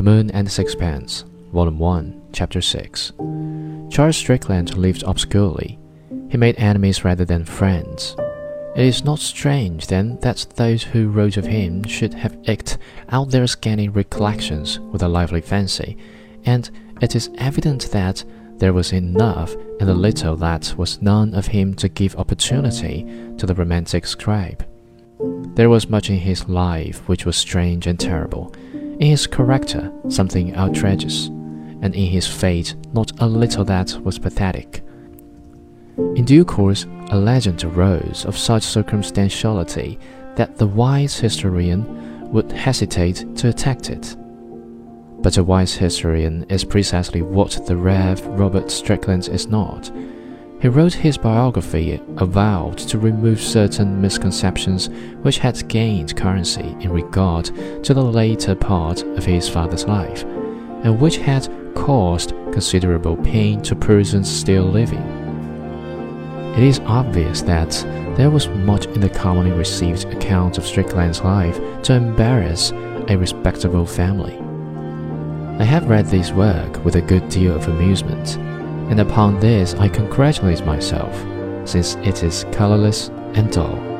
Moon and Sixpence, Volume 1, Chapter 6. Charles Strickland lived obscurely. He made enemies rather than friends. It is not strange, then, that those who wrote of him should have eked out their scanty recollections with a lively fancy, and it is evident that there was enough in the little that was none of him to give opportunity to the romantic scribe. There was much in his life which was strange and terrible in his character, something outrageous, and in his fate, not a little that was pathetic. In due course, a legend arose of such circumstantiality that the wise historian would hesitate to attack it. But a wise historian is precisely what the Rev. Robert Strickland is not. He wrote his biography avowed to remove certain misconceptions which had gained currency in regard to the later part of his father's life, and which had caused considerable pain to persons still living. It is obvious that there was much in the commonly received account of Strickland's life to embarrass a respectable family. I have read this work with a good deal of amusement and upon this I congratulate myself, since it is colorless and dull.